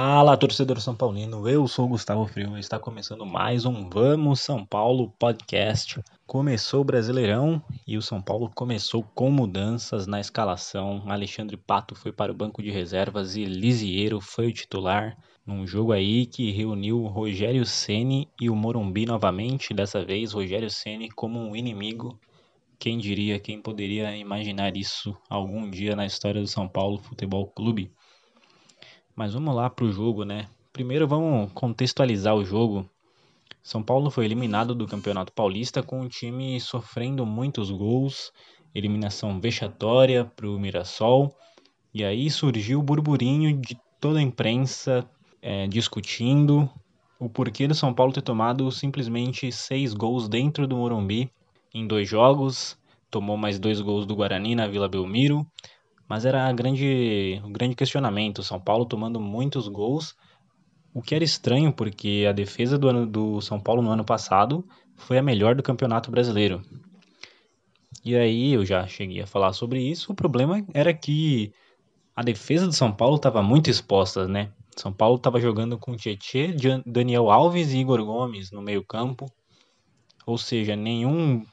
Fala, torcedor São Paulino. Eu sou Gustavo Frio e está começando mais um Vamos São Paulo podcast. Começou o Brasileirão e o São Paulo começou com mudanças na escalação. Alexandre Pato foi para o banco de reservas e Lisiero foi o titular num jogo aí que reuniu Rogério Ceni e o Morumbi novamente, dessa vez Rogério Ceni como um inimigo. Quem diria, quem poderia imaginar isso algum dia na história do São Paulo Futebol Clube? Mas vamos lá para o jogo, né? Primeiro vamos contextualizar o jogo. São Paulo foi eliminado do Campeonato Paulista com o time sofrendo muitos gols, eliminação vexatória para o Mirassol. E aí surgiu o burburinho de toda a imprensa é, discutindo o porquê do São Paulo ter tomado simplesmente seis gols dentro do Morumbi em dois jogos. Tomou mais dois gols do Guarani na Vila Belmiro. Mas era grande, um grande questionamento. São Paulo tomando muitos gols, o que era estranho porque a defesa do, ano, do São Paulo no ano passado foi a melhor do Campeonato Brasileiro. E aí eu já cheguei a falar sobre isso. O problema era que a defesa do São Paulo estava muito exposta, né? São Paulo estava jogando com Tietê, Daniel Alves e Igor Gomes no meio-campo. Ou seja, nenhum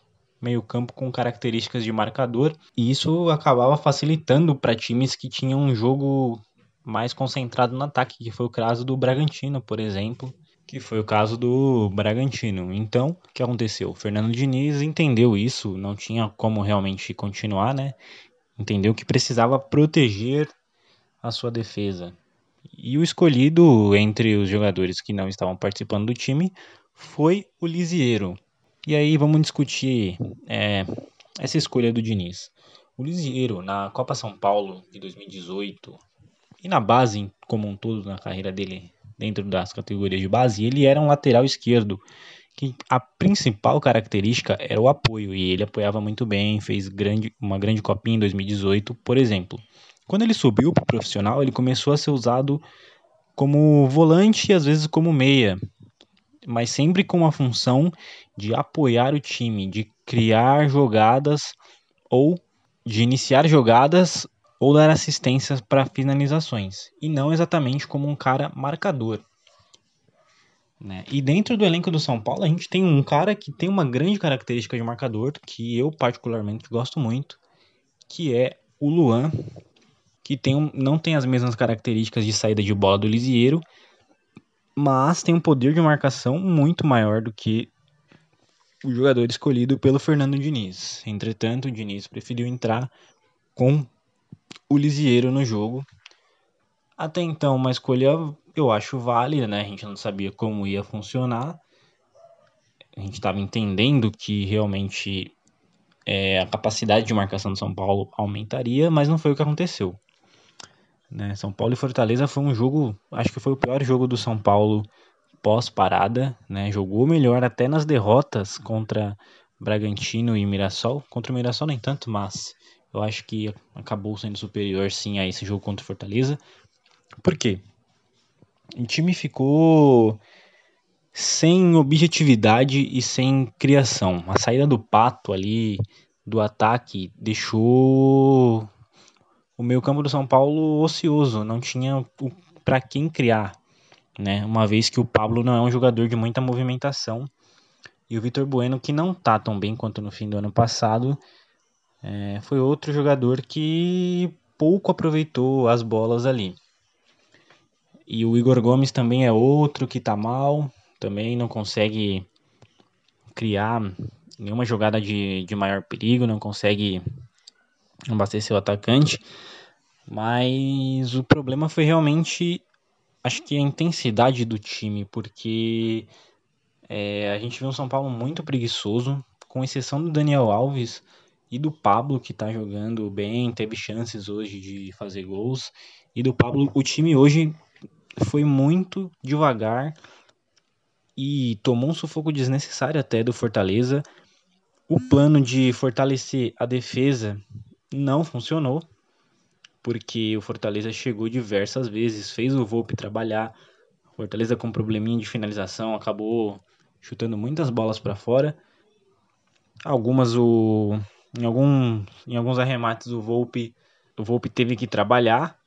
meio-campo com características de marcador, e isso acabava facilitando para times que tinham um jogo mais concentrado no ataque, que foi o caso do Bragantino, por exemplo, que foi o caso do Bragantino. Então, o que aconteceu? O Fernando Diniz entendeu isso, não tinha como realmente continuar, né? Entendeu que precisava proteger a sua defesa. E o escolhido entre os jogadores que não estavam participando do time foi o Lisiero. E aí vamos discutir é, essa escolha do Diniz. O Lisieiro, na Copa São Paulo de 2018 e na base como um todo na carreira dele dentro das categorias de base, ele era um lateral esquerdo que a principal característica era o apoio e ele apoiava muito bem, fez grande, uma grande copinha em 2018, por exemplo. Quando ele subiu para o profissional, ele começou a ser usado como volante e às vezes como meia, mas sempre com a função de apoiar o time, de criar jogadas ou de iniciar jogadas ou dar assistências para finalizações, e não exatamente como um cara marcador. Né? E dentro do elenco do São Paulo, a gente tem um cara que tem uma grande característica de marcador, que eu particularmente gosto muito, que é o Luan, que tem um, não tem as mesmas características de saída de bola do Lisieiro, mas tem um poder de marcação muito maior do que o jogador escolhido pelo Fernando Diniz. Entretanto, o Diniz preferiu entrar com o Lisieiro no jogo. Até então, uma escolha eu acho válida, né? A gente não sabia como ia funcionar. A gente estava entendendo que realmente é, a capacidade de marcação do São Paulo aumentaria, mas não foi o que aconteceu. Né? São Paulo e Fortaleza foi um jogo, acho que foi o pior jogo do São Paulo pós-parada, né? Jogou melhor até nas derrotas contra Bragantino e Mirassol. Contra o Mirassol nem tanto, mas eu acho que acabou sendo superior sim a esse jogo contra o Fortaleza. Por quê? O time ficou sem objetividade e sem criação. A saída do Pato ali do ataque deixou o meio campo do São Paulo ocioso, não tinha para quem criar, né? Uma vez que o Pablo não é um jogador de muita movimentação e o Vitor Bueno, que não tá tão bem quanto no fim do ano passado, é, foi outro jogador que pouco aproveitou as bolas ali. E o Igor Gomes também é outro que tá mal, também não consegue criar nenhuma jogada de, de maior perigo, não consegue abastecer o atacante. Mas o problema foi realmente, acho que a intensidade do time, porque é, a gente viu um São Paulo muito preguiçoso, com exceção do Daniel Alves e do Pablo, que tá jogando bem, teve chances hoje de fazer gols. E do Pablo, o time hoje foi muito devagar e tomou um sufoco desnecessário até do Fortaleza. O plano de fortalecer a defesa não funcionou, porque o Fortaleza chegou diversas vezes, fez o Volpe trabalhar. Fortaleza com probleminha de finalização acabou chutando muitas bolas para fora. Algumas o em, algum, em alguns arremates o Volpe, o Volpe teve que trabalhar,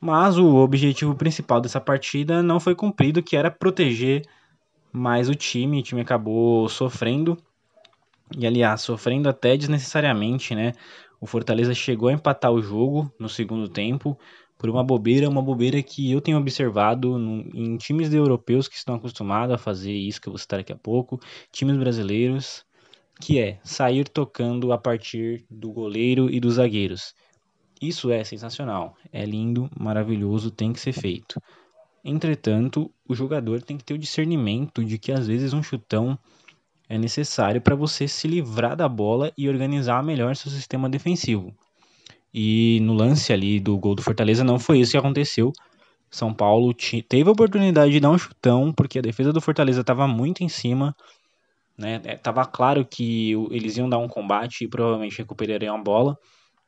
Mas o objetivo principal dessa partida não foi cumprido, que era proteger mais o time. O time acabou sofrendo. E aliás, sofrendo até desnecessariamente, né? O Fortaleza chegou a empatar o jogo no segundo tempo por uma bobeira, uma bobeira que eu tenho observado em times europeus que estão acostumados a fazer isso que eu vou citar daqui a pouco, times brasileiros, que é sair tocando a partir do goleiro e dos zagueiros. Isso é sensacional, é lindo, maravilhoso, tem que ser feito. Entretanto, o jogador tem que ter o discernimento de que às vezes um chutão é necessário para você se livrar da bola e organizar melhor seu sistema defensivo. E no lance ali do gol do Fortaleza não foi isso que aconteceu. São Paulo teve a oportunidade de dar um chutão, porque a defesa do Fortaleza estava muito em cima. Né? É, tava claro que eles iam dar um combate e provavelmente recuperariam a bola.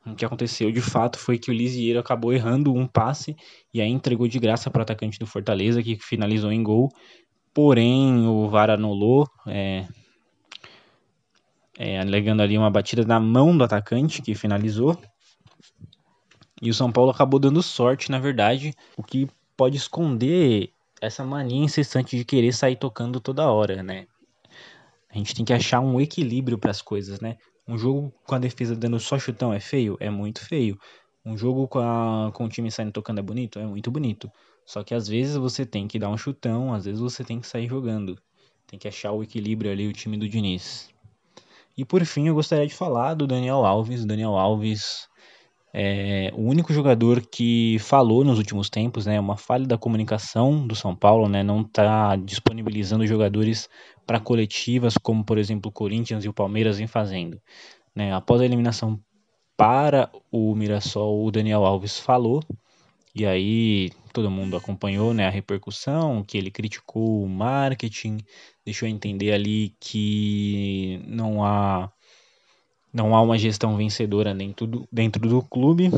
O que aconteceu de fato foi que o Lisieiro acabou errando um passe e aí entregou de graça para o atacante do Fortaleza, que finalizou em gol. Porém, o VAR anulou, é, é, alegando ali uma batida na mão do atacante que finalizou. E o São Paulo acabou dando sorte, na verdade, o que pode esconder essa mania incessante de querer sair tocando toda hora, né? A gente tem que achar um equilíbrio para as coisas, né? Um jogo com a defesa dando só chutão é feio? É muito feio. Um jogo com, a, com o time saindo tocando é bonito? É muito bonito. Só que às vezes você tem que dar um chutão, às vezes você tem que sair jogando. Tem que achar o equilíbrio ali, o time do Diniz. E por fim, eu gostaria de falar do Daniel Alves. Daniel Alves é o único jogador que falou nos últimos tempos, né? Uma falha da comunicação do São Paulo, né? Não está disponibilizando jogadores para coletivas, como por exemplo o Corinthians e o Palmeiras vem fazendo. Né? Após a eliminação para o Mirassol, o Daniel Alves falou, e aí todo mundo acompanhou né, a repercussão, que ele criticou o marketing, deixou entender ali que não há, não há uma gestão vencedora dentro do, dentro do clube.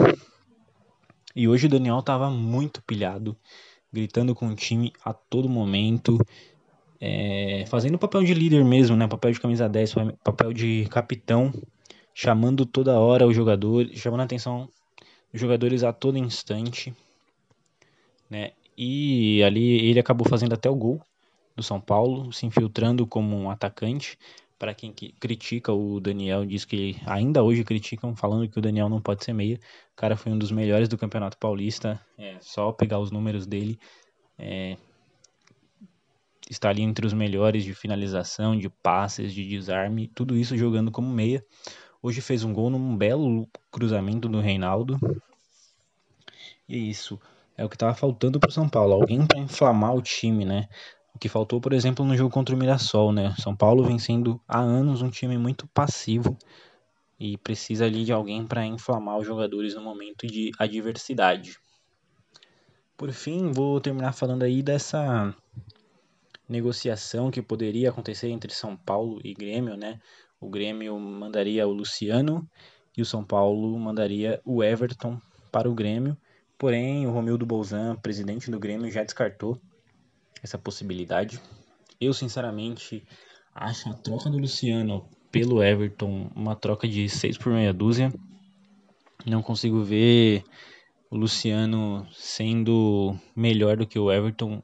E hoje o Daniel estava muito pilhado, gritando com o time a todo momento, é, fazendo o papel de líder mesmo, né? Papel de camisa 10, papel de capitão, chamando toda hora o jogador, chamando a atenção dos jogadores a todo instante, né? E ali ele acabou fazendo até o gol do São Paulo, se infiltrando como um atacante. Para quem critica o Daniel, diz que ainda hoje criticam, falando que o Daniel não pode ser meia. O cara foi um dos melhores do Campeonato Paulista, é só pegar os números dele. É, está ali entre os melhores de finalização, de passes, de desarme, tudo isso jogando como meia. Hoje fez um gol num belo cruzamento do Reinaldo. E é isso é o que estava faltando para o São Paulo, alguém para inflamar o time, né? O que faltou, por exemplo, no jogo contra o Mirassol, né? São Paulo vem sendo há anos um time muito passivo e precisa ali de alguém para inflamar os jogadores no momento de adversidade. Por fim, vou terminar falando aí dessa negociação que poderia acontecer entre São Paulo e Grêmio, né? O Grêmio mandaria o Luciano e o São Paulo mandaria o Everton para o Grêmio. Porém, o Romildo Bolzan, presidente do Grêmio, já descartou essa possibilidade. Eu, sinceramente, acho a troca do Luciano pelo Everton uma troca de 6 por meia dúzia. Não consigo ver o Luciano sendo melhor do que o Everton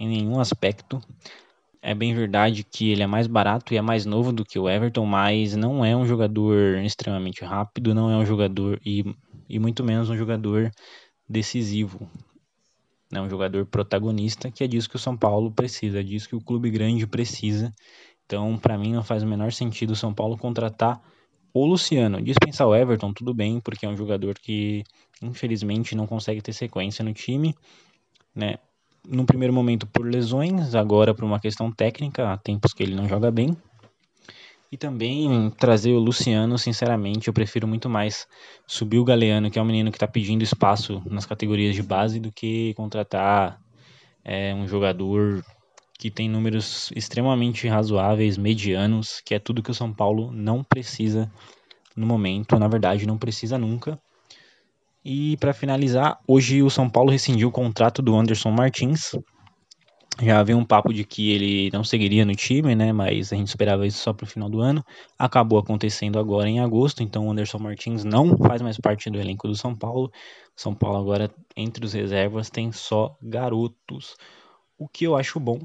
em nenhum aspecto. É bem verdade que ele é mais barato e é mais novo do que o Everton, mas não é um jogador extremamente rápido, não é um jogador e, e muito menos um jogador decisivo. É um jogador protagonista, que é disso que o São Paulo precisa, é disso que o clube grande precisa. Então, para mim, não faz o menor sentido o São Paulo contratar o Luciano. Dispensar o Everton, tudo bem, porque é um jogador que, infelizmente, não consegue ter sequência no time. Né? no primeiro momento por lesões, agora por uma questão técnica, há tempos que ele não joga bem. E também trazer o Luciano, sinceramente, eu prefiro muito mais subir o Galeano, que é um menino que está pedindo espaço nas categorias de base, do que contratar é, um jogador que tem números extremamente razoáveis, medianos, que é tudo que o São Paulo não precisa no momento, na verdade, não precisa nunca. E para finalizar, hoje o São Paulo rescindiu o contrato do Anderson Martins. Já havia um papo de que ele não seguiria no time, né? Mas a gente esperava isso só para o final do ano. Acabou acontecendo agora em agosto, então o Anderson Martins não faz mais parte do elenco do São Paulo. São Paulo agora, entre os reservas, tem só garotos. O que eu acho bom,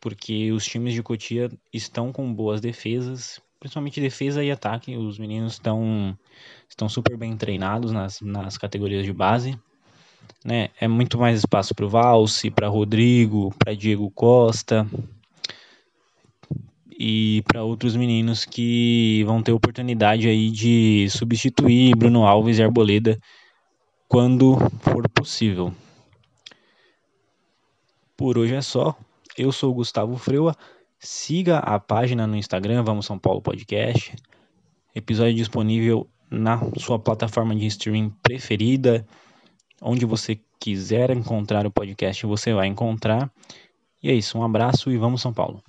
porque os times de Cotia estão com boas defesas, principalmente defesa e ataque. Os meninos estão, estão super bem treinados nas, nas categorias de base né? É muito mais espaço para o Valse, para Rodrigo, para Diego Costa e para outros meninos que vão ter oportunidade aí de substituir Bruno Alves e Arboleda quando for possível. Por hoje é só. Eu sou o Gustavo Freua. Siga a página no Instagram, Vamos São Paulo Podcast. Episódio disponível na sua plataforma de streaming preferida Onde você quiser encontrar o podcast, você vai encontrar. E é isso, um abraço e vamos São Paulo.